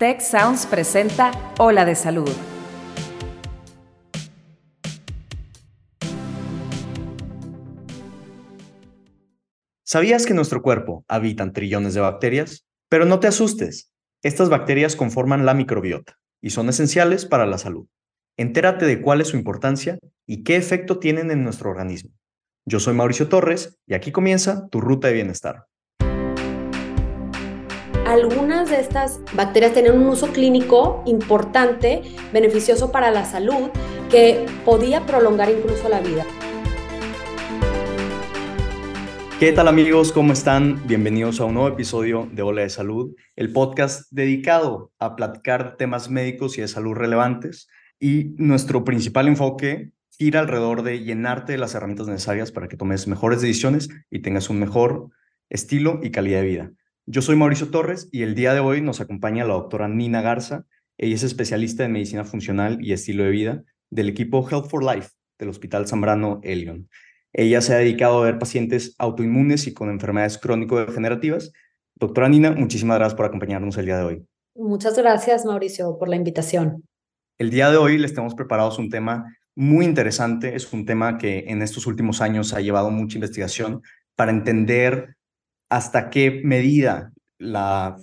Tech Sounds presenta Ola de Salud. ¿Sabías que nuestro cuerpo habitan trillones de bacterias? Pero no te asustes. Estas bacterias conforman la microbiota y son esenciales para la salud. Entérate de cuál es su importancia y qué efecto tienen en nuestro organismo. Yo soy Mauricio Torres y aquí comienza tu ruta de bienestar algunas de estas bacterias tienen un uso clínico importante, beneficioso para la salud, que podía prolongar incluso la vida. ¿Qué tal amigos? ¿Cómo están? Bienvenidos a un nuevo episodio de Ola de Salud, el podcast dedicado a platicar temas médicos y de salud relevantes. Y nuestro principal enfoque gira alrededor de llenarte de las herramientas necesarias para que tomes mejores decisiones y tengas un mejor estilo y calidad de vida. Yo soy Mauricio Torres y el día de hoy nos acompaña la doctora Nina Garza. Ella es especialista en medicina funcional y estilo de vida del equipo Health for Life del Hospital Zambrano Elion. Ella se ha dedicado a ver pacientes autoinmunes y con enfermedades crónico-degenerativas. Doctora Nina, muchísimas gracias por acompañarnos el día de hoy. Muchas gracias, Mauricio, por la invitación. El día de hoy les tenemos preparados un tema muy interesante. Es un tema que en estos últimos años ha llevado mucha investigación para entender hasta qué medida las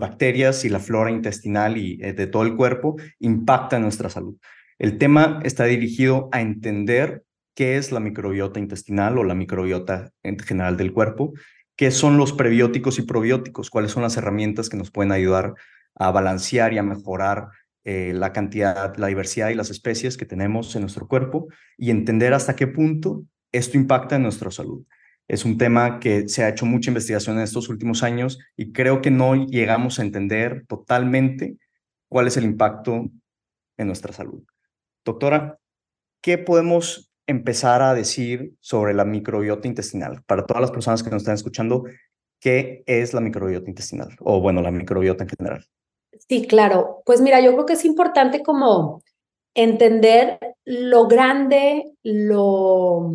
bacterias y la flora intestinal y eh, de todo el cuerpo impactan nuestra salud. El tema está dirigido a entender qué es la microbiota intestinal o la microbiota en general del cuerpo, qué son los prebióticos y probióticos, cuáles son las herramientas que nos pueden ayudar a balancear y a mejorar eh, la cantidad, la diversidad y las especies que tenemos en nuestro cuerpo y entender hasta qué punto esto impacta en nuestra salud. Es un tema que se ha hecho mucha investigación en estos últimos años y creo que no llegamos a entender totalmente cuál es el impacto en nuestra salud. Doctora, ¿qué podemos empezar a decir sobre la microbiota intestinal? Para todas las personas que nos están escuchando, ¿qué es la microbiota intestinal? O bueno, la microbiota en general. Sí, claro. Pues mira, yo creo que es importante como entender lo grande, lo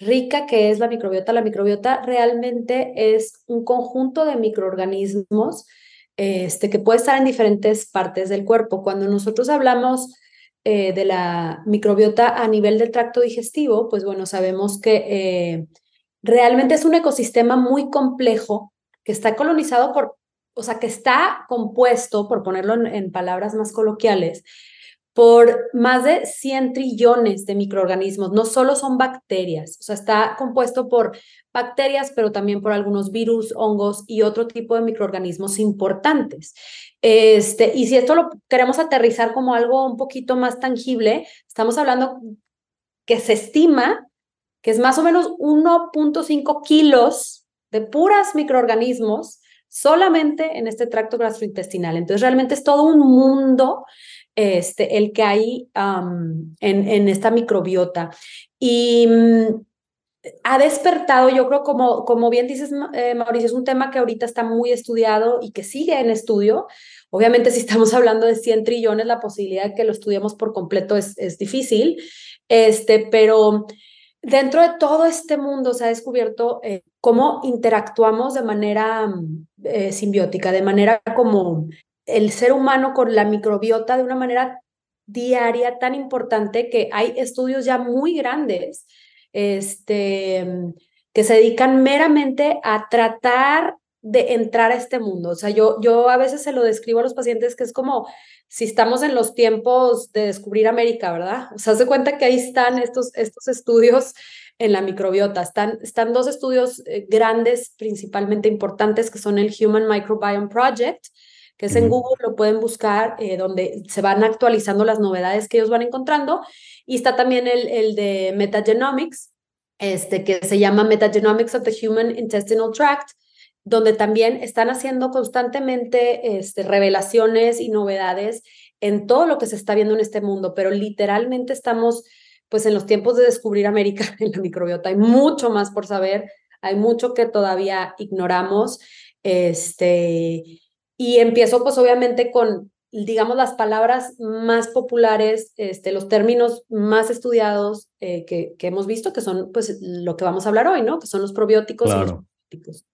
rica que es la microbiota. La microbiota realmente es un conjunto de microorganismos este, que puede estar en diferentes partes del cuerpo. Cuando nosotros hablamos eh, de la microbiota a nivel del tracto digestivo, pues bueno, sabemos que eh, realmente es un ecosistema muy complejo que está colonizado por, o sea, que está compuesto, por ponerlo en palabras más coloquiales, por más de 100 trillones de microorganismos. No solo son bacterias, o sea, está compuesto por bacterias, pero también por algunos virus, hongos y otro tipo de microorganismos importantes. Este, y si esto lo queremos aterrizar como algo un poquito más tangible, estamos hablando que se estima que es más o menos 1.5 kilos de puras microorganismos solamente en este tracto gastrointestinal. Entonces, realmente es todo un mundo este, el que hay en, en, esta microbiota. Y mm, ha despertado, yo creo, como, como bien dices, eh, Mauricio, es un tema que ahorita está muy estudiado y que sigue en estudio. Obviamente, si estamos hablando de 100 trillones, la posibilidad de que lo estudiemos por completo es, es difícil, este, pero dentro de todo este mundo se ha descubierto eh, cómo interactuamos de manera eh, simbiótica, de manera como el ser humano con la microbiota de una manera diaria tan importante que hay estudios ya muy grandes este, que se dedican meramente a tratar de entrar a este mundo. O sea, yo, yo a veces se lo describo a los pacientes que es como si estamos en los tiempos de descubrir América, ¿verdad? O sea, se cuenta que ahí están estos, estos estudios en la microbiota. Están, están dos estudios eh, grandes, principalmente importantes, que son el Human Microbiome Project, que es en Google, lo pueden buscar, eh, donde se van actualizando las novedades que ellos van encontrando. Y está también el, el de Metagenomics, este, que se llama Metagenomics of the Human Intestinal Tract, donde también están haciendo constantemente este, revelaciones y novedades en todo lo que se está viendo en este mundo, pero literalmente estamos pues en los tiempos de descubrir América en la microbiota. Hay mucho más por saber, hay mucho que todavía ignoramos. Este, y empiezo pues obviamente con, digamos, las palabras más populares, este, los términos más estudiados eh, que, que, hemos visto, que son pues lo que vamos a hablar hoy, ¿no? Que son los probióticos y los probióticos.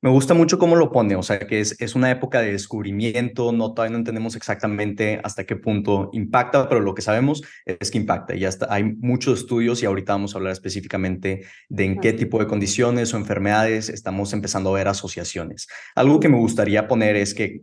Me gusta mucho cómo lo pone, o sea, que es, es una época de descubrimiento, no todavía no entendemos exactamente hasta qué punto impacta, pero lo que sabemos es que impacta. Y ya está, hay muchos estudios y ahorita vamos a hablar específicamente de en qué tipo de condiciones o enfermedades estamos empezando a ver asociaciones. Algo que me gustaría poner es que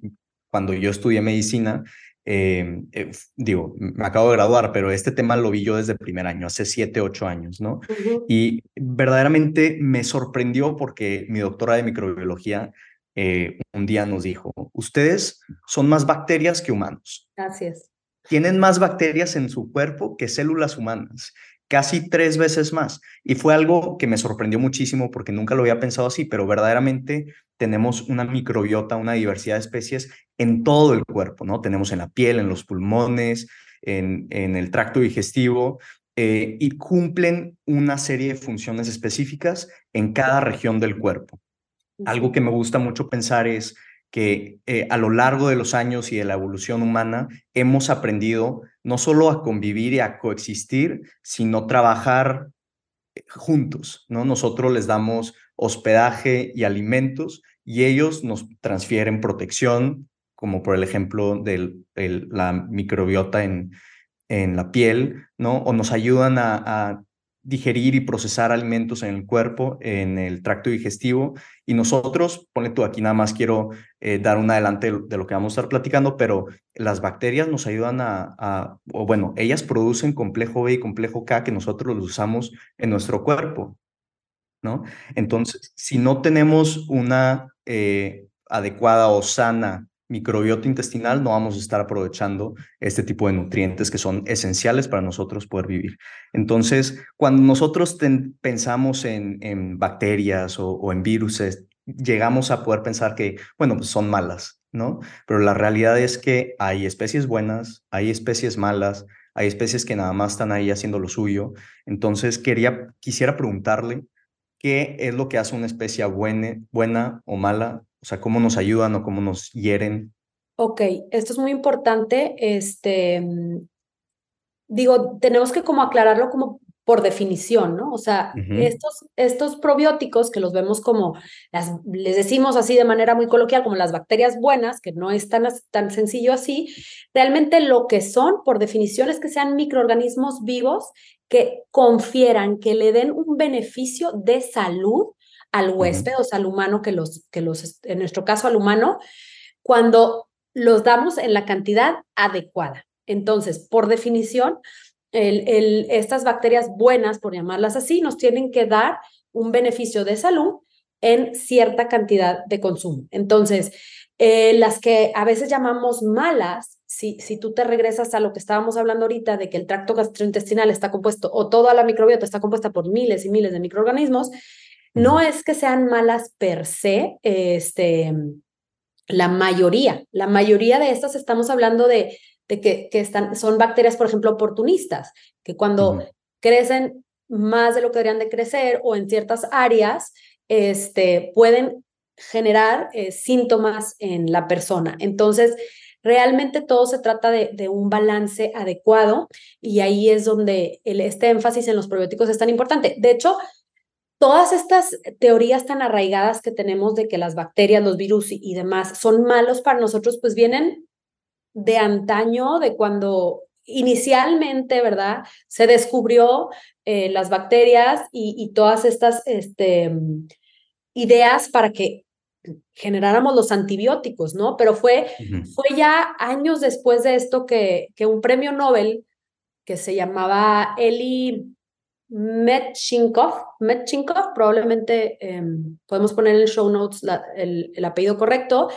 cuando yo estudié medicina, eh, eh, digo, me acabo de graduar, pero este tema lo vi yo desde el primer año, hace siete, ocho años, ¿no? Y verdaderamente me sorprendió porque mi doctora de microbiología eh, un día nos dijo, ustedes son más bacterias que humanos. Gracias. Tienen más bacterias en su cuerpo que células humanas casi tres veces más. Y fue algo que me sorprendió muchísimo porque nunca lo había pensado así, pero verdaderamente tenemos una microbiota, una diversidad de especies en todo el cuerpo, ¿no? Tenemos en la piel, en los pulmones, en, en el tracto digestivo, eh, y cumplen una serie de funciones específicas en cada región del cuerpo. Algo que me gusta mucho pensar es que eh, a lo largo de los años y de la evolución humana hemos aprendido no solo a convivir y a coexistir, sino trabajar eh, juntos, ¿no? Nosotros les damos hospedaje y alimentos y ellos nos transfieren protección, como por el ejemplo de la microbiota en, en la piel, ¿no? O nos ayudan a digerir y procesar alimentos en el cuerpo, en el tracto digestivo. Y nosotros, ponle tú aquí, nada más quiero eh, dar un adelante de lo que vamos a estar platicando, pero las bacterias nos ayudan a, o bueno, ellas producen complejo B y complejo K que nosotros los usamos en nuestro cuerpo, ¿no? Entonces, si no tenemos una eh, adecuada o sana microbiota intestinal, no vamos a estar aprovechando este tipo de nutrientes que son esenciales para nosotros poder vivir. Entonces, cuando nosotros pensamos en, bacterias o, en virus, llegamos a poder pensar que, bueno, pues son malas, ¿no? Pero la realidad es que hay especies buenas, hay especies malas, hay especies que nada más están ahí haciendo lo suyo. Entonces, quería, quisiera preguntarle, ¿qué es lo que hace una especie buena, buena o mala o sea, cómo nos ayudan o cómo nos hieren. Ok, esto es muy importante. Este, mm, digo, tenemos que como aclararlo como por definición, ¿no? O sea, estos, estos probióticos que los vemos como, las, les decimos así de manera muy coloquial, como las bacterias buenas, que no es tan, tan sencillo así, realmente lo que son, por definición, es que sean microorganismos vivos que confieran, que le den un beneficio de salud al huésped, o sea, al humano que los, que los, en nuestro caso al humano, cuando los damos en la cantidad adecuada. Entonces, por definición, el, el, estas bacterias buenas, por llamarlas así, nos tienen que dar un beneficio de salud en cierta cantidad de consumo. Entonces, eh, las que a veces llamamos malas, si, si tú te regresas a lo que estábamos hablando ahorita de que el tracto gastrointestinal está compuesto o toda la microbiota está compuesta por miles y miles de microorganismos, no es que sean malas per se, este, la mayoría, la mayoría de estas estamos hablando de, de que, que están, son bacterias, por ejemplo, oportunistas, que cuando crecen más de lo que deberían de crecer o en ciertas áreas, este, pueden generar eh, síntomas en la persona. Entonces, realmente todo se trata de, de, un balance adecuado y ahí es donde el, este énfasis en los probióticos es tan importante. De hecho, todas estas teorías tan arraigadas que tenemos de que las bacterias, los virus y, demás son malos para nosotros, pues vienen de antaño, de cuando inicialmente, ¿verdad? Se descubrió eh, las bacterias y, todas estas este, ideas para que generáramos los antibióticos, ¿no? Pero fue, fue ya años después de esto que, que un premio Nobel que se llamaba Eli Metchinkov, probablemente em, podemos poner en show notes el, el, apellido correcto,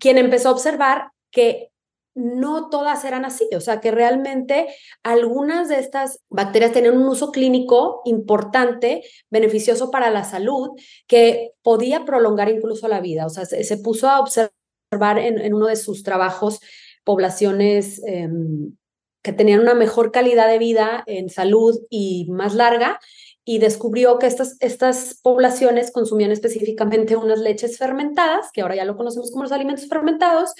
quien empezó a observar que no todas eran así, o sea, que realmente algunas de estas bacterias tenían un uso clínico importante, beneficioso para la salud, que podía prolongar incluso la vida, o sea, se, puso a observar en, uno de sus trabajos poblaciones eh, que tenían una mejor calidad de vida en salud y más larga, y descubrió que estas, estas poblaciones consumían específicamente unas leches fermentadas, que ahora ya lo conocemos como los alimentos fermentados,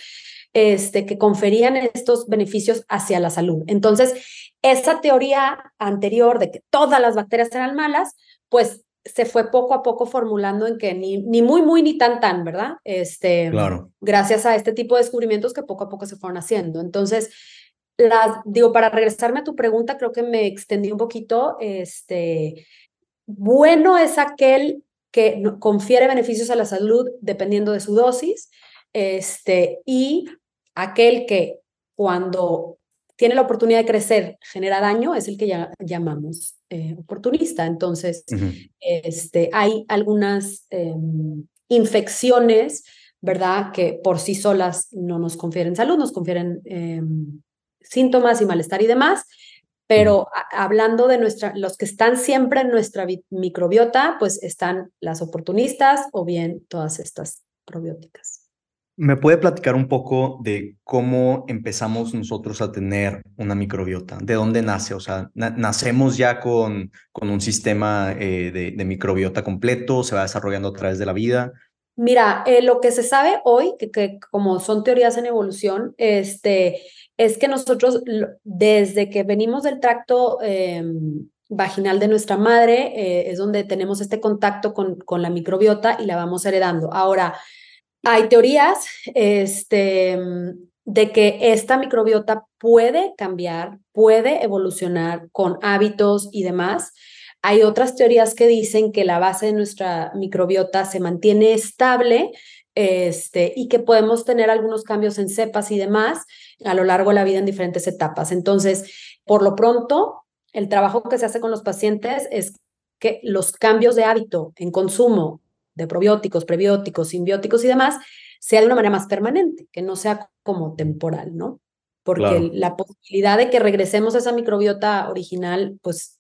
este, que conferían estos beneficios hacia la salud. Entonces, esa teoría anterior de que todas las bacterias eran malas, pues se fue poco a poco formulando en que ni, ni muy, muy, ni tan, tan, ¿verdad? Este, claro. Gracias a este tipo de descubrimientos que poco a poco se fueron haciendo. Entonces, las, digo, para regresarme a tu pregunta, creo que me extendí un poquito. Este, bueno es aquel que confiere beneficios a la salud dependiendo de su dosis, este, y aquel que cuando tiene la oportunidad de crecer, genera daño, es el que ya llamamos eh, oportunista. Entonces, este, hay algunas em, infecciones, ¿verdad? Que por sí solas no nos confieren salud, nos confieren em, síntomas y malestar y demás. Pero hablando de nuestra, los que están siempre en nuestra microbiota, pues están las oportunistas o bien todas estas probióticas. ¿Me puede platicar un poco de cómo empezamos nosotros a tener una microbiota? ¿De dónde nace? O sea, ¿nacemos ya con, con un sistema eh, de, microbiota completo? ¿Se va desarrollando a través de la vida? Mira, eh, lo que se sabe hoy, que, que, como son teorías en evolución, este, es que nosotros, desde que venimos del tracto em, vaginal de nuestra madre, eh, es donde tenemos este contacto con, con la microbiota y la vamos heredando. Ahora, hay teorías este, de que esta microbiota puede cambiar, puede evolucionar con hábitos y demás. Hay otras teorías que dicen que la base de nuestra microbiota se mantiene estable este, y que podemos tener algunos cambios en cepas y demás a lo largo de la vida en diferentes etapas. Entonces, por lo pronto, el trabajo que se hace con los pacientes es que los cambios de hábito en consumo de probióticos, prebióticos, simbióticos y demás, sea de una manera más permanente, que no sea como temporal, ¿no? Porque la posibilidad de que regresemos a esa microbiota original, pues...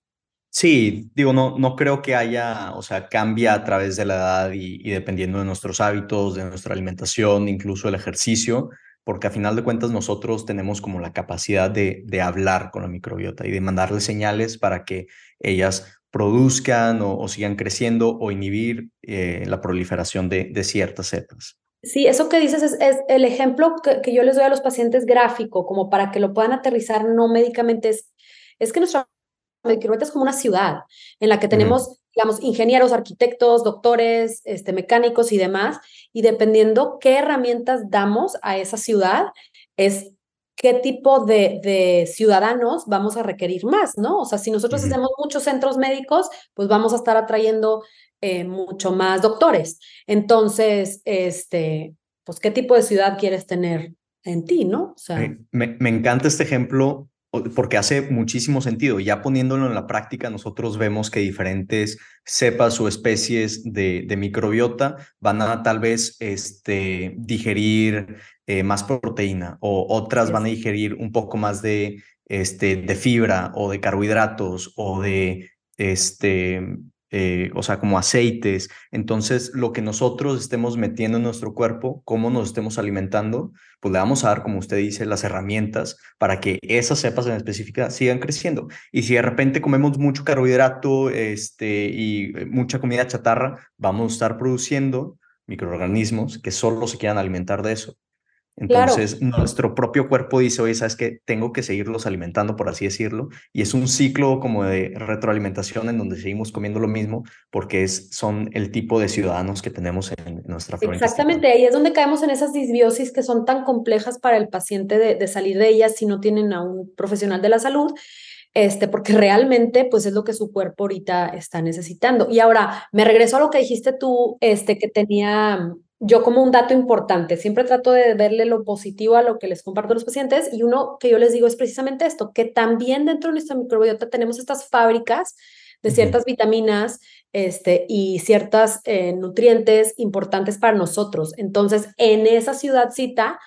Sí, digo, no, no creo que haya, o sea, cambia a través de la edad y, dependiendo de nuestros hábitos, de nuestra alimentación, incluso el ejercicio, porque a final de cuentas nosotros tenemos como la capacidad de, de hablar con la microbiota y de mandarle señales para que ellas produzcan o, sigan creciendo o inhibir eh, la proliferación de, de, ciertas cepas. Sí, eso que dices es, el ejemplo que, yo les doy a los pacientes gráfico, como para que lo puedan aterrizar no médicamente, es, es que nuestra es como una ciudad en la que tenemos, digamos, ingenieros, arquitectos, doctores, este, mecánicos y demás, y dependiendo qué herramientas damos a esa ciudad, es qué tipo de, de, ciudadanos vamos a requerir más, ¿no? O sea, si nosotros hacemos muchos centros médicos, pues vamos a estar atrayendo eh, mucho más doctores. Entonces, este, pues, ¿qué tipo de ciudad quieres tener en ti, no? O sea, me, me encanta este ejemplo porque hace muchísimo sentido. Ya poniéndolo en la práctica, nosotros vemos que diferentes cepas o especies de, de microbiota van a tal vez este, digerir eh, más proteína o otras van a digerir un poco más de, este, de fibra o de carbohidratos o de este, eh, o sea, como aceites. Entonces, lo que nosotros estemos metiendo en nuestro cuerpo, cómo nos estemos alimentando, pues le vamos a dar, como usted dice, las herramientas para que esas cepas en específica sigan creciendo. Y si de repente comemos mucho carbohidrato este, y eh, mucha comida chatarra, vamos a estar produciendo microorganismos que solo se quieran alimentar de eso. Entonces, nuestro propio cuerpo dice, oye, ¿sabes qué? Tengo que seguirlos alimentando, por así decirlo. Y es un ciclo como de retroalimentación en donde seguimos comiendo lo mismo porque es, son el tipo de ciudadanos que tenemos en, nuestra flora Exactamente, ahí es donde caemos en esas disbiosis que son tan complejas para el paciente de, de salir de ellas si no tienen a un profesional de la salud. Este, porque realmente pues es lo que su cuerpo ahorita está necesitando. Y ahora me regreso a lo que dijiste tú, este, que tenía yo como un dato importante, siempre trato de verle lo positivo a lo que les comparto a los pacientes y uno que yo les digo es precisamente esto, que también dentro de nuestra microbiota tenemos estas fábricas de ciertas vitaminas este, y ciertas eh, nutrientes importantes para nosotros. Entonces, en esa ciudadcita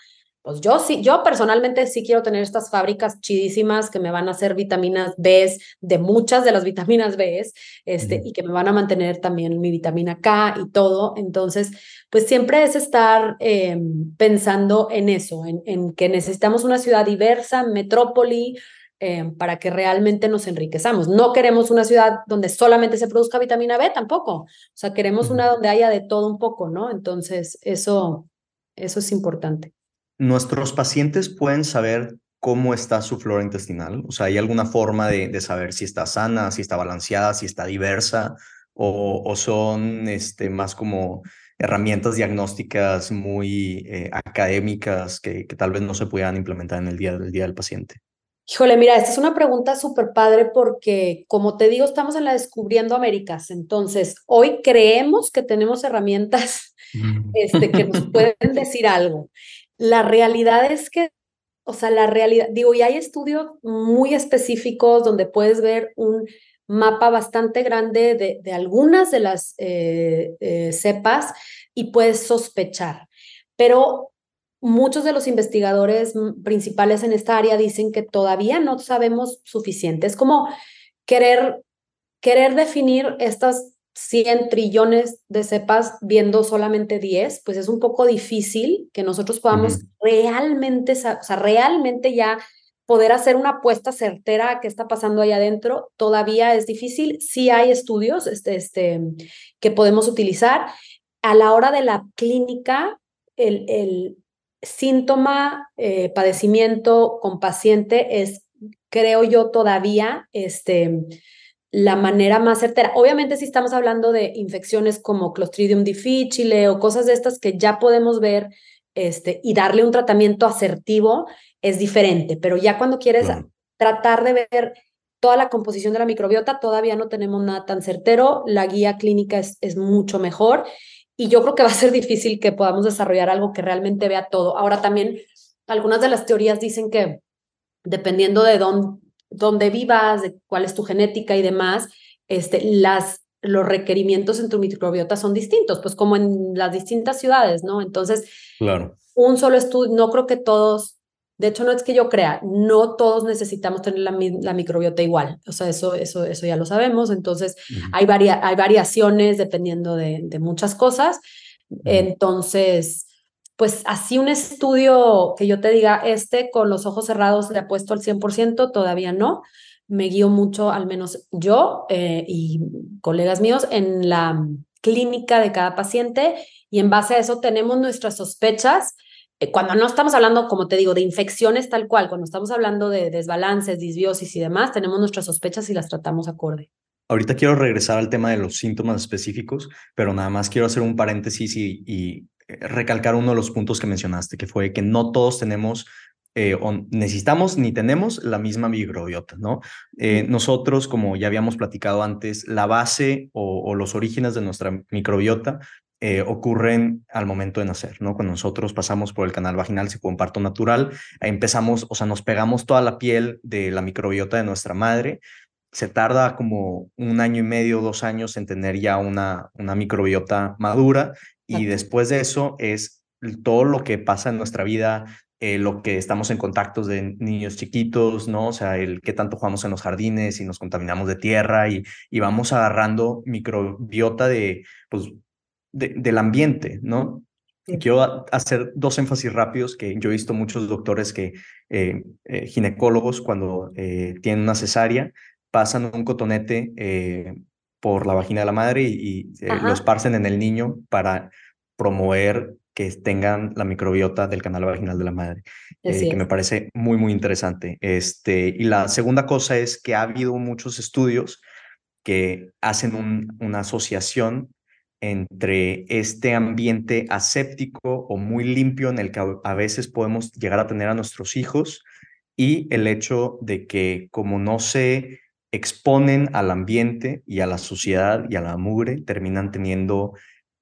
pues yo sí, yo personalmente sí quiero tener estas fábricas chidísimas que me van a hacer vitaminas B de muchas de las vitaminas B este, y que me van a mantener también mi vitamina K y todo. Entonces, pues siempre es estar em, pensando en eso, en, en, que necesitamos una ciudad diversa, metrópoli, em, para que realmente nos enriquezamos. No queremos una ciudad donde solamente se produzca vitamina B tampoco. O sea, queremos una donde haya de todo un poco, ¿no? Entonces, eso, eso es importante. ¿Nuestros pacientes pueden saber cómo está su flora intestinal? O sea, ¿hay alguna forma de, saber si está sana, si está balanceada, si está diversa? o, o son este, más como herramientas diagnósticas muy eh, académicas que, que, tal vez no se puedan implementar en el día del día del paciente? Híjole, mira, esta es una pregunta súper padre porque, como te digo, estamos en la Descubriendo Américas. Entonces, hoy creemos que tenemos herramientas este, que nos pueden decir algo. La realidad es que, o sea, la realidad, digo, y hay estudios muy específicos donde puedes ver un mapa bastante grande de, de algunas de las eh, eh, cepas y puedes sospechar. Pero muchos de los investigadores principales en esta área dicen que todavía no sabemos suficiente. Es como querer, querer definir estas 100 trillones de cepas viendo solamente 10, pues es un poco difícil que nosotros podamos realmente, o sea, realmente ya poder hacer una apuesta certera a qué está pasando ahí adentro todavía es difícil. Sí hay estudios este, este, que podemos utilizar. A la hora de la clínica, el, el síntoma, eh, padecimiento con paciente es, creo yo, todavía este, la manera más certera. Obviamente, si estamos hablando de infecciones como Clostridium difficile o cosas de estas que ya podemos ver este, y darle un tratamiento asertivo, es diferente, pero ya cuando quieres tratar de ver toda la composición de la microbiota, todavía no tenemos nada tan certero, la guía clínica es, es mucho mejor y yo creo que va a ser difícil que podamos desarrollar algo que realmente vea todo. Ahora también, algunas de las teorías dicen que dependiendo de dónde, dónde vivas, de cuál es tu genética y demás, este, las, los requerimientos en tu microbiota son distintos, pues como en las distintas ciudades, ¿no? Entonces, claro. un solo estudio, no creo que todos de hecho, no es que yo crea, no todos necesitamos tener la, la microbiota igual. O sea, eso, eso, eso ya lo sabemos. Entonces, hay, varia, hay variaciones dependiendo de, de muchas cosas. Entonces, pues así un estudio que yo te diga, este con los ojos cerrados le apuesto al 100%, todavía no. Me guío mucho, al menos yo eh, y colegas míos, en la clínica de cada paciente y en base a eso tenemos nuestras sospechas eh, cuando no estamos hablando, como te digo, de infecciones tal cual, cuando estamos hablando de desbalances, disbiosis y demás, tenemos nuestras sospechas y las tratamos acorde. Ahorita quiero regresar al tema de los síntomas específicos, pero nada más quiero hacer un paréntesis y, recalcar uno de los puntos que mencionaste, que fue que no todos tenemos eh, o necesitamos ni tenemos la misma microbiota, ¿no? Eh, nosotros, como ya habíamos platicado antes, la base o, o, los orígenes de nuestra microbiota eh, ocurren al momento de nacer, ¿no? Cuando nosotros pasamos por el canal vaginal con parto natural, empezamos, o sea, nos pegamos toda la piel de la microbiota de nuestra madre. Se tarda como un año y medio, dos años en tener ya una, una microbiota madura y después de eso es todo lo que pasa en nuestra vida, eh, lo que estamos en contactos de niños chiquitos, ¿no? O sea, el qué tanto jugamos en los jardines y nos contaminamos de tierra y, y vamos agarrando microbiota de, pues, del ambiente, ¿no? Quiero hacer dos énfasis rápidos que yo he visto muchos doctores que, eh, eh, ginecólogos, cuando eh, tienen una cesárea, pasan un cotonete por la vagina de la madre y, lo esparcen en el niño para promover que tengan la microbiota del canal vaginal de la madre, que me parece muy, muy interesante. Este, y la segunda cosa es que ha habido muchos estudios que hacen una asociación entre este ambiente aséptico o muy limpio en el que a veces podemos llegar a tener a nuestros hijos y el hecho de que como no se exponen al ambiente y a la suciedad y a la mugre, terminan teniendo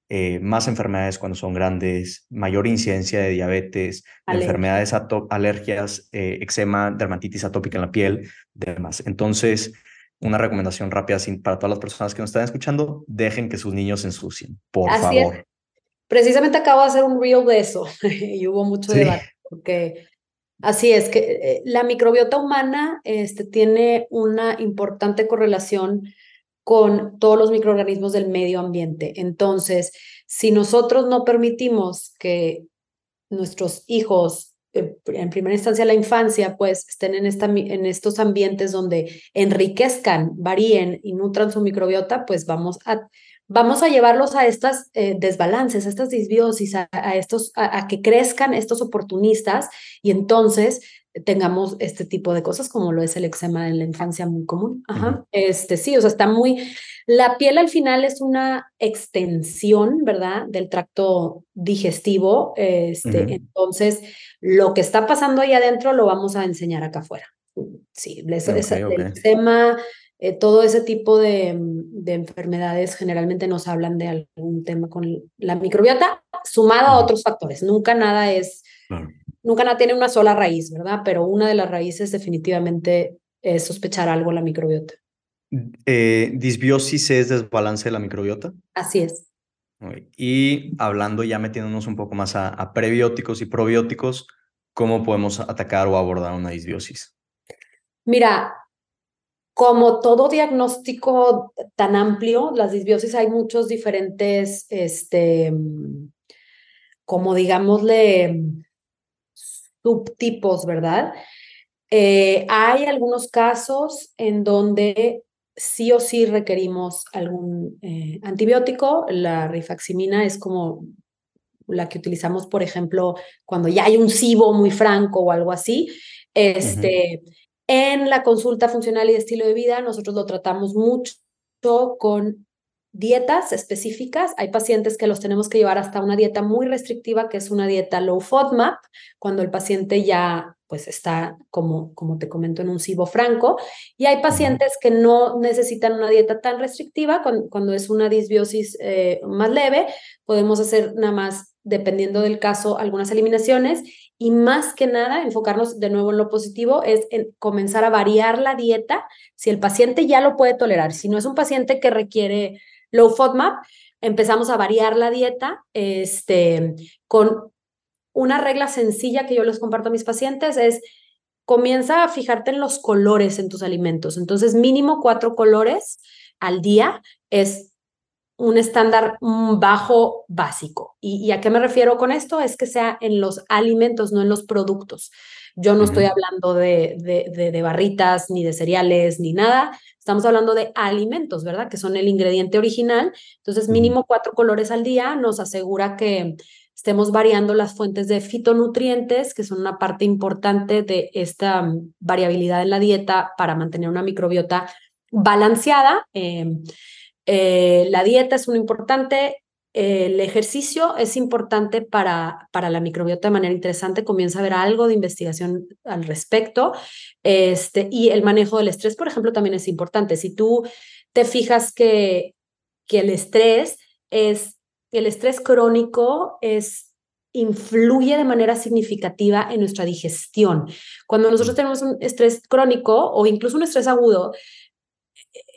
eh, más enfermedades cuando son grandes, mayor incidencia de diabetes, enfermedades, alergias, eh, eczema, dermatitis atópica en la piel, demás. Entonces, una recomendación rápida para todas las personas que nos están escuchando, dejen que sus niños se ensucien, por favor. Precisamente acabo de hacer un reel de eso y hubo mucho debate, porque así es que eh, la microbiota humana este, tiene una importante correlación con todos los microorganismos del medio ambiente. Entonces, si nosotros no permitimos que nuestros hijos en primera instancia la infancia, pues estén en, esta, en estos ambientes donde enriquezcan, varíen y nutran su microbiota, pues vamos a, vamos a llevarlos a estas eh, desbalances, a estas disbiosis, a, estos, a, que crezcan estos oportunistas y entonces tengamos este tipo de cosas como lo es el eczema en la infancia muy común. Ajá. Este sí, o sea, está muy la piel al final es una extensión, ¿verdad? del tracto digestivo. Este, entonces, lo que está pasando ahí adentro lo vamos a enseñar acá afuera. Sí, el eczema, eh, todo ese tipo de, de, enfermedades generalmente nos hablan de algún tema con la microbiota, sumado a otros factores. Nunca nada es, nunca nada tiene una sola raíz, ¿verdad? Pero una de las raíces definitivamente es sospechar algo la microbiota. Eh, disbiosis es desbalance de la microbiota. Así es. Y hablando ya metiéndonos un poco más a, a prebióticos y probióticos, ¿cómo podemos atacar o abordar una disbiosis? Mira, como todo diagnóstico tan amplio, las disbiosis hay muchos diferentes, este, como digámosle, subtipos, ¿verdad? Eh, hay algunos casos en donde sí o sí requerimos algún eh, antibiótico. La rifaximina es como la que utilizamos, por ejemplo, cuando ya hay un SIBO muy franco o algo así. Este, en la consulta funcional y de estilo de vida, nosotros lo tratamos mucho con dietas específicas. Hay pacientes que los tenemos que llevar hasta una dieta muy restrictiva, que es una dieta low FODMAP, cuando el paciente ya pues está, como, como te comento, en un SIBO franco. Y hay pacientes que no necesitan una dieta tan restrictiva, cuando, es una disbiosis eh, más leve, podemos hacer nada más, dependiendo del caso, algunas eliminaciones y más que nada, enfocarnos de nuevo en lo positivo es en comenzar a variar la dieta si el paciente ya lo puede tolerar. Si no es un paciente que requiere low FODMAP, empezamos a variar la dieta este, con una regla sencilla que yo les comparto a mis pacientes es comienza a fijarte en los colores en tus alimentos. Entonces, mínimo cuatro colores al día es un estándar bajo básico. ¿Y, a qué me refiero con esto? Es que sea en los alimentos, no en los productos. Yo no estoy hablando de, de, de, barritas, ni de cereales, ni nada. Estamos hablando de alimentos, ¿verdad? Que son el ingrediente original. Entonces, mínimo cuatro colores al día nos asegura que estemos variando las fuentes de fitonutrientes, que son una parte importante de esta variabilidad en la dieta para mantener una microbiota balanceada. Em, eh, la dieta es un importante, el ejercicio es importante para, para la microbiota de manera interesante, comienza a haber algo de investigación al respecto. Este, y el manejo del estrés, por ejemplo, también es importante. Si tú te fijas que, que el estrés es, el estrés crónico es influye de manera significativa en nuestra digestión. Cuando nosotros tenemos un estrés crónico o incluso un estrés agudo,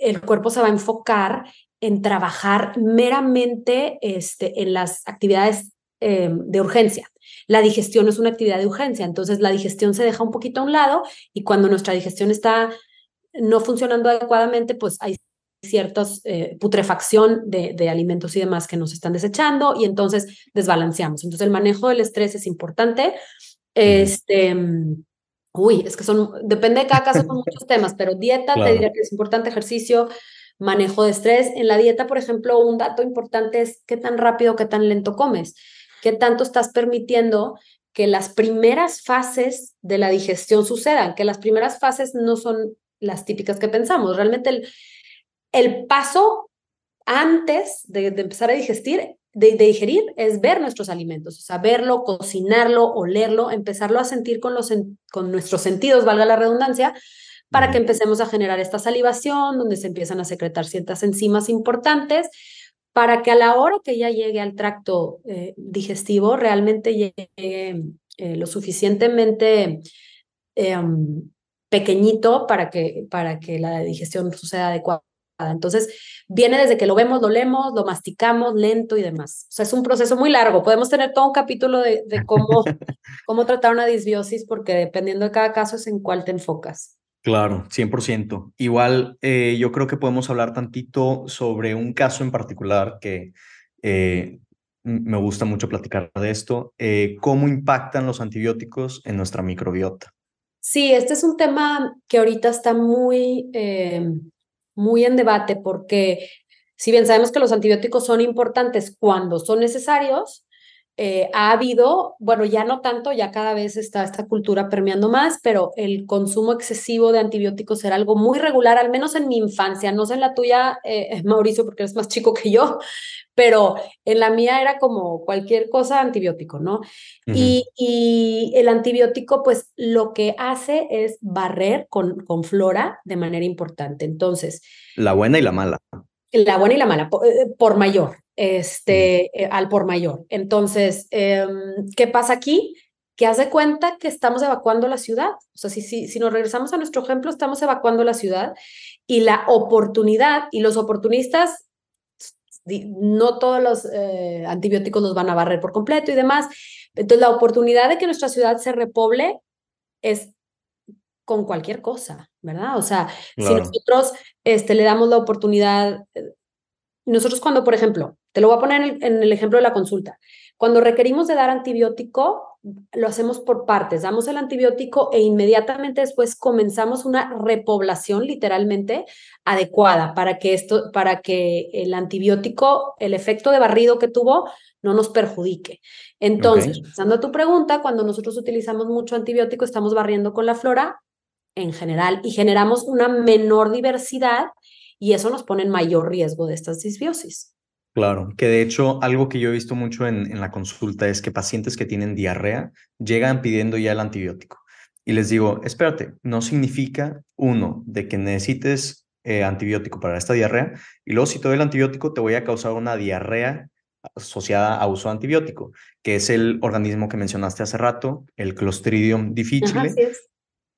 el cuerpo se va a enfocar en trabajar meramente este, en las actividades em, de urgencia. La digestión es una actividad de urgencia, entonces la digestión se deja un poquito a un lado y cuando nuestra digestión está no funcionando adecuadamente, pues hay ciertas eh, putrefacción de, de, alimentos y demás que nos están desechando y entonces desbalanceamos. Entonces el manejo del estrés es importante. Este, Uy, es que son, depende de cada caso, son muchos temas, pero dieta te diría que es importante, ejercicio, manejo de estrés. En la dieta, por ejemplo, un dato importante es qué tan rápido, qué tan lento comes, qué tanto estás permitiendo que las primeras fases de la digestión sucedan, que las primeras fases no son las típicas que pensamos. Realmente el, el paso antes de, de empezar a digestir de, digerir es ver nuestros alimentos, o sea, verlo, cocinarlo, olerlo, empezarlo a sentir con, los, con nuestros sentidos, valga la redundancia, para que empecemos a generar esta salivación, donde se empiezan a secretar ciertas enzimas importantes, para que a la hora que ya llegue al tracto eh, digestivo, realmente llegue eh, lo suficientemente em, pequeñito para que, para que la digestión suceda adecuadamente entonces, viene desde que lo vemos, lo leemos, lo masticamos lento y demás. O sea, es un proceso muy largo. Podemos tener todo un capítulo de, cómo, cómo tratar una disbiosis, porque dependiendo de cada caso es en cuál te enfocas. Claro, 100%. Igual, eh, yo creo que podemos hablar tantito sobre un caso en particular que eh, me gusta mucho platicar de esto, eh, cómo impactan los antibióticos en nuestra microbiota. Sí, este es un tema que ahorita está muy muy en debate porque si bien sabemos que los antibióticos son importantes cuando son necesarios, eh, ha habido, bueno, ya no tanto, ya cada vez está esta cultura permeando más, pero el consumo excesivo de antibióticos era algo muy regular, al menos en mi infancia, no sé en la tuya, eh, Mauricio, porque eres más chico que yo, pero en la mía era como cualquier cosa antibiótico, ¿no? y, y, el antibiótico, pues lo que hace es barrer con, con flora de manera importante. Entonces... La buena y la mala. La buena y la mala, por mayor este, eh, al por mayor. Entonces, em, ¿qué pasa aquí? Que hace cuenta que estamos evacuando la ciudad. O sea, si, si, si nos regresamos a nuestro ejemplo, estamos evacuando la ciudad y la oportunidad y los oportunistas, no todos los eh, antibióticos los van a barrer por completo y demás. Entonces, la oportunidad de que nuestra ciudad se repoble es con cualquier cosa, ¿verdad? O sea, si nosotros este, le damos la oportunidad, eh, nosotros cuando, por ejemplo, te lo voy a poner en el, ejemplo de la consulta. Cuando requerimos de dar antibiótico, lo hacemos por partes. Damos el antibiótico e inmediatamente después comenzamos una repoblación literalmente adecuada para que esto, para que el antibiótico, el efecto de barrido que tuvo, no nos perjudique. Entonces, pasando a tu pregunta, cuando nosotros utilizamos mucho antibiótico, estamos barriendo con la flora en general y generamos una menor diversidad y eso nos pone en mayor riesgo de estas disbiosis. Claro, que de hecho algo que yo he visto mucho en, en, la consulta es que pacientes que tienen diarrea llegan pidiendo ya el antibiótico. Y les digo, espérate, no significa, uno, de que necesites eh, antibiótico para esta diarrea, y luego si te doy el antibiótico te voy a causar una diarrea asociada a uso de antibiótico, que es el organismo que mencionaste hace rato, el Clostridium difficile,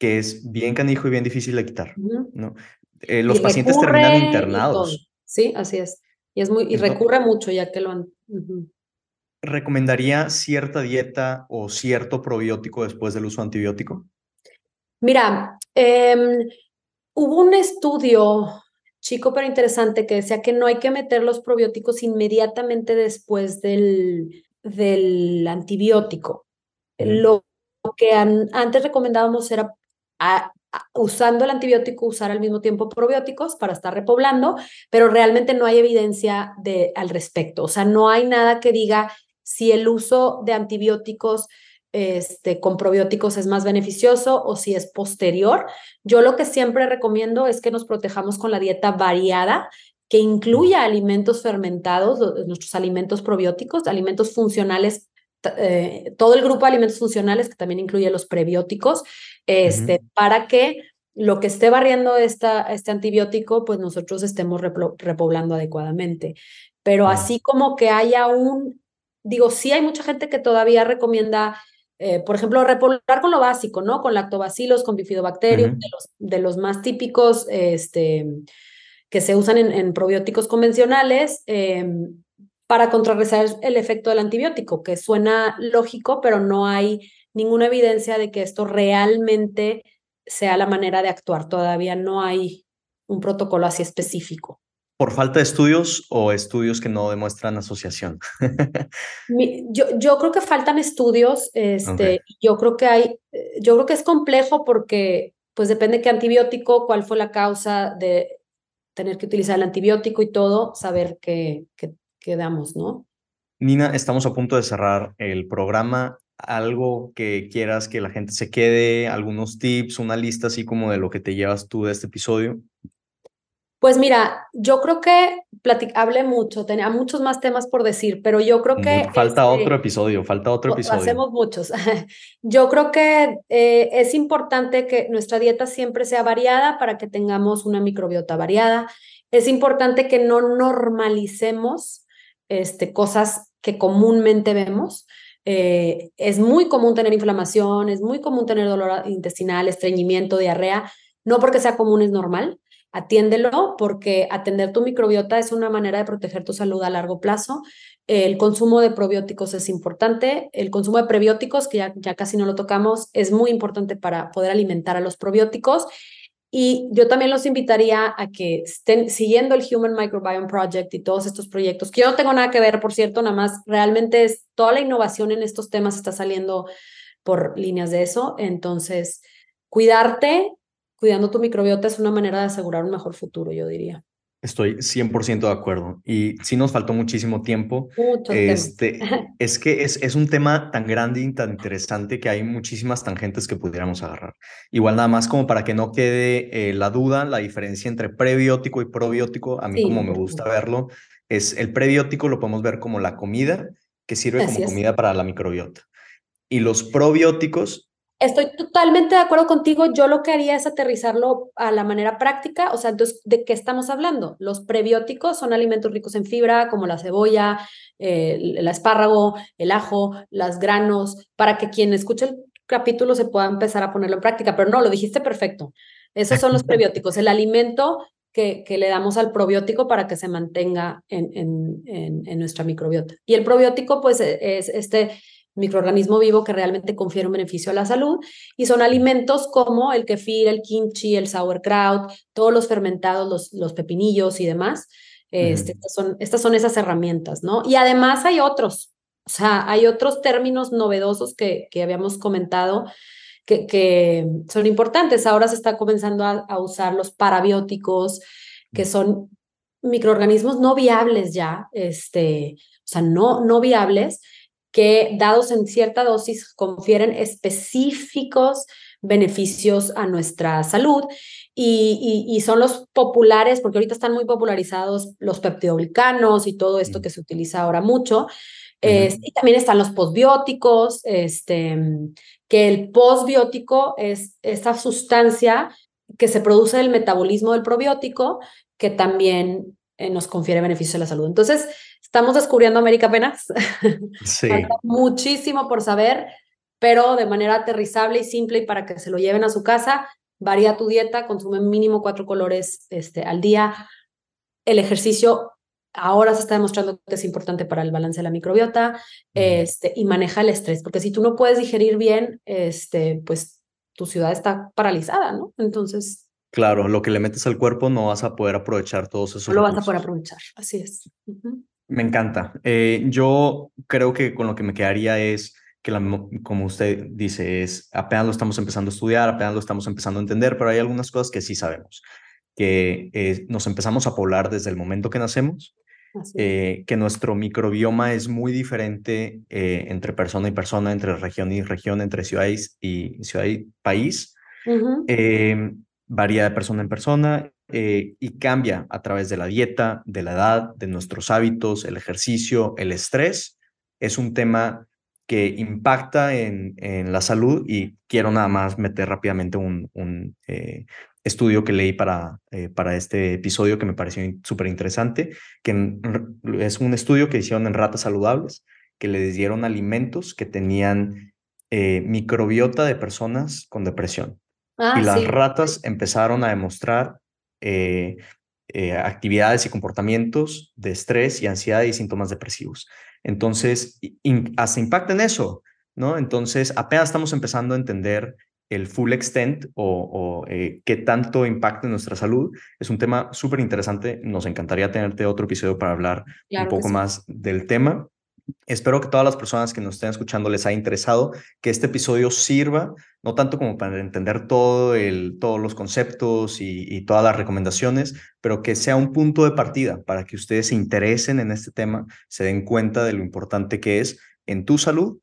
que es bien canijo y bien difícil de quitar. ¿no? Eh, los pacientes terminan internados. Sí, así es. Y, es muy, y recurre mucho ya que lo han... ¿Recomendaría cierta dieta o cierto probiótico después del uso antibiótico? Mira, em, hubo un estudio chico pero interesante que decía que no hay que meter los probióticos inmediatamente después del, del antibiótico. Lo que antes recomendábamos era usando el antibiótico, usar al mismo tiempo probióticos para estar repoblando, pero realmente no hay evidencia de, al respecto. O sea, no hay nada que diga si el uso de antibióticos este, con probióticos es más beneficioso o si es posterior. Yo lo que siempre recomiendo es que nos protejamos con la dieta variada que incluya alimentos fermentados, nuestros alimentos probióticos, alimentos funcionales eh, todo el grupo de alimentos funcionales, que también incluye los prebióticos, este, para que lo que esté barriendo esta, este antibiótico, pues nosotros estemos repoblando adecuadamente. Pero así como que haya un, digo, sí hay mucha gente que todavía recomienda, eh, por ejemplo, repoblar con lo básico, ¿no? Con lactobacilos, con bifidobacterium, de, los, de los más típicos, este, que se usan en, en probióticos convencionales. Eh, para contrarrestar el efecto del antibiótico, que suena lógico, pero no hay ninguna evidencia de que esto realmente sea la manera de actuar. Todavía no hay un protocolo así específico. ¿Por falta de estudios o estudios que no demuestran asociación? yo, yo creo que faltan estudios. Este, Yo creo que hay, yo creo que es complejo porque pues depende qué antibiótico, cuál fue la causa de tener que utilizar el antibiótico y todo, saber que, que quedamos, ¿no? Nina, estamos a punto de cerrar el programa. ¿Algo que quieras que la gente se quede? ¿Algunos tips? ¿Una lista así como de lo que te llevas tú de este episodio? Pues mira, yo creo que hablé mucho, tenía muchos más temas por decir, pero yo creo que... Falta este, otro episodio, falta otro episodio. Hacemos muchos. yo creo que eh, es importante que nuestra dieta siempre sea variada para que tengamos una microbiota variada. Es importante que no normalicemos este, cosas que comúnmente vemos. Eh, es muy común tener inflamación, es muy común tener dolor intestinal, estreñimiento, diarrea. No porque sea común es normal. Atiéndelo porque atender tu microbiota es una manera de proteger tu salud a largo plazo. El consumo de probióticos es importante. El consumo de prebióticos, que ya, ya casi no lo tocamos, es muy importante para poder alimentar a los probióticos. Y yo también los invitaría a que estén siguiendo el Human Microbiome Project y todos estos proyectos, que yo no tengo nada que ver, por cierto, nada más realmente es toda la innovación en estos temas está saliendo por líneas de eso. Entonces, cuidarte, cuidando tu microbiota es una manera de asegurar un mejor futuro, yo diría. Estoy 100% de acuerdo. Y sí nos faltó muchísimo tiempo. Mucho este, es que es, es un tema tan grande y tan interesante que hay muchísimas tangentes que pudiéramos agarrar. Igual nada más como para que no quede eh, la duda, la diferencia entre prebiótico y probiótico, a mí como me gusta verlo, es el prebiótico lo podemos ver como la comida que sirve como comida para la microbiota. Y los probióticos Estoy totalmente de acuerdo contigo. Yo lo que haría es aterrizarlo a la manera práctica. O sea, entonces, ¿de qué estamos hablando? Los prebióticos son alimentos ricos en fibra, como la cebolla, el espárrago, el ajo, las granos, para que quien escuche el capítulo se pueda empezar a ponerlo en práctica. Pero no, lo dijiste perfecto. Esos son los prebióticos, el alimento que, que, le damos al probiótico para que se mantenga en, en, en, en, nuestra microbiota. Y el probiótico, pues, es este microorganismo vivo que realmente confiere un beneficio a la salud y son alimentos como el kefir, el kimchi, el sauerkraut, todos los fermentados, los, los pepinillos y demás. Este, estas, son, estas son esas herramientas, ¿no? Y además hay otros, o sea, hay otros términos novedosos que, que habíamos comentado que, que, son importantes. Ahora se está comenzando a, a usar los parabióticos, que son microorganismos no viables ya, este, o sea, no, no viables, que dados en cierta dosis confieren específicos beneficios a nuestra salud y, y, son los populares, porque ahorita están muy popularizados los peptidoglicanos y todo esto que se utiliza ahora mucho. y también están los posbióticos, este, que el posbiótico es esa sustancia que se produce del metabolismo del probiótico que también eh, nos confiere beneficios a la salud. Entonces, Estamos descubriendo América apenas. Sí. Falta muchísimo por saber, pero de manera aterrizable y simple y para que se lo lleven a su casa, varía tu dieta, consume mínimo cuatro colores este, al día. El ejercicio ahora se está demostrando que es importante para el balance de la microbiota este, y maneja el estrés, porque si tú no puedes digerir bien, este, pues tu ciudad está paralizada, ¿no? Entonces... Claro, lo que le metes al cuerpo no vas a poder aprovechar todos esos. No lo vas a poder aprovechar, así es. Me encanta. Eh, yo creo que con lo que me quedaría es que, como usted dice, es apenas lo estamos empezando a estudiar, apenas lo estamos empezando a entender, pero hay algunas cosas que sí sabemos, que eh, nos empezamos a poblar desde el momento que nacemos, eh, que nuestro microbioma es muy diferente entre persona y persona, entre región y región, entre ciudad y, ciudad y país, varía de persona en persona eh, y cambia a través de la dieta, de la edad, de nuestros hábitos, el ejercicio, el estrés. Es un tema que impacta en, en la salud y quiero nada más meter rápidamente un, un eh, estudio que leí para, eh, para este episodio que me pareció súper interesante, que es un estudio que hicieron en ratas saludables, que les dieron alimentos que tenían microbiota de personas con depresión. Ah, y las ratas empezaron a demostrar eh, eh, actividades y comportamientos de estrés y ansiedad y síntomas depresivos. Entonces, hasta impacta en eso, ¿no? Entonces, apenas estamos empezando a entender el full extent o, eh, qué tanto impacta en nuestra salud. Es un tema súper interesante. Nos encantaría tenerte otro episodio para hablar un poco más del tema. Espero que todas las personas que nos estén escuchando les haya interesado, que este episodio sirva, no tanto como para entender todo el, todos los conceptos y, todas las recomendaciones, pero que sea un punto de partida para que ustedes se interesen en este tema, se den cuenta de lo importante que es en tu salud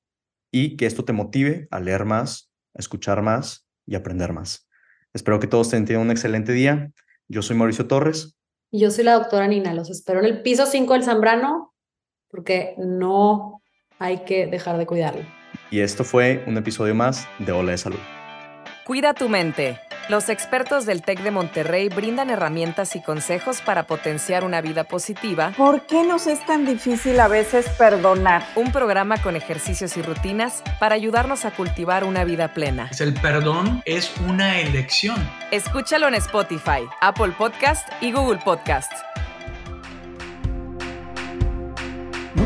y que esto te motive a leer más, a escuchar más y aprender más. Espero que todos tengan un excelente día. Yo soy Mauricio Torres. Y yo soy la doctora Nina. Los espero en el piso 5 del Zambrano porque no hay que dejar de cuidarlo. Y esto fue un episodio más de Ola de Salud. Cuida tu mente. Los expertos del TEC de Monterrey brindan herramientas y consejos para potenciar una vida positiva. ¿Por qué nos es tan difícil a veces perdonar? Un programa con ejercicios y rutinas para ayudarnos a cultivar una vida plena. El perdón es una elección. Escúchalo en Spotify, Apple Podcast y Google Podcast.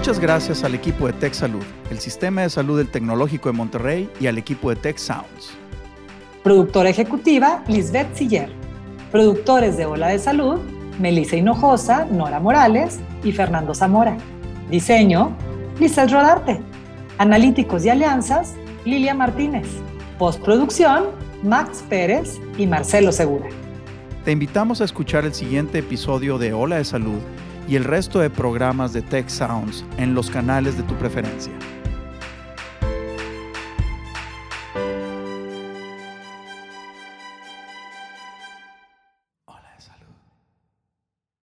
Muchas gracias al equipo de Tech Salud, el sistema de salud del Tecnológico de Monterrey y al equipo de Tech Sounds. Productora ejecutiva Lisbeth Siller. Productores de Ola de Salud, Melissa Hinojosa, Nora Morales y Fernando Zamora. Diseño, Lizeth Rodarte. Analíticos y alianzas, Lilia Martínez. Postproducción, Max Pérez y Marcelo Segura. Te invitamos a escuchar el siguiente episodio de Ola de Salud y el resto de programas de Tech Sounds en los canales de tu preferencia.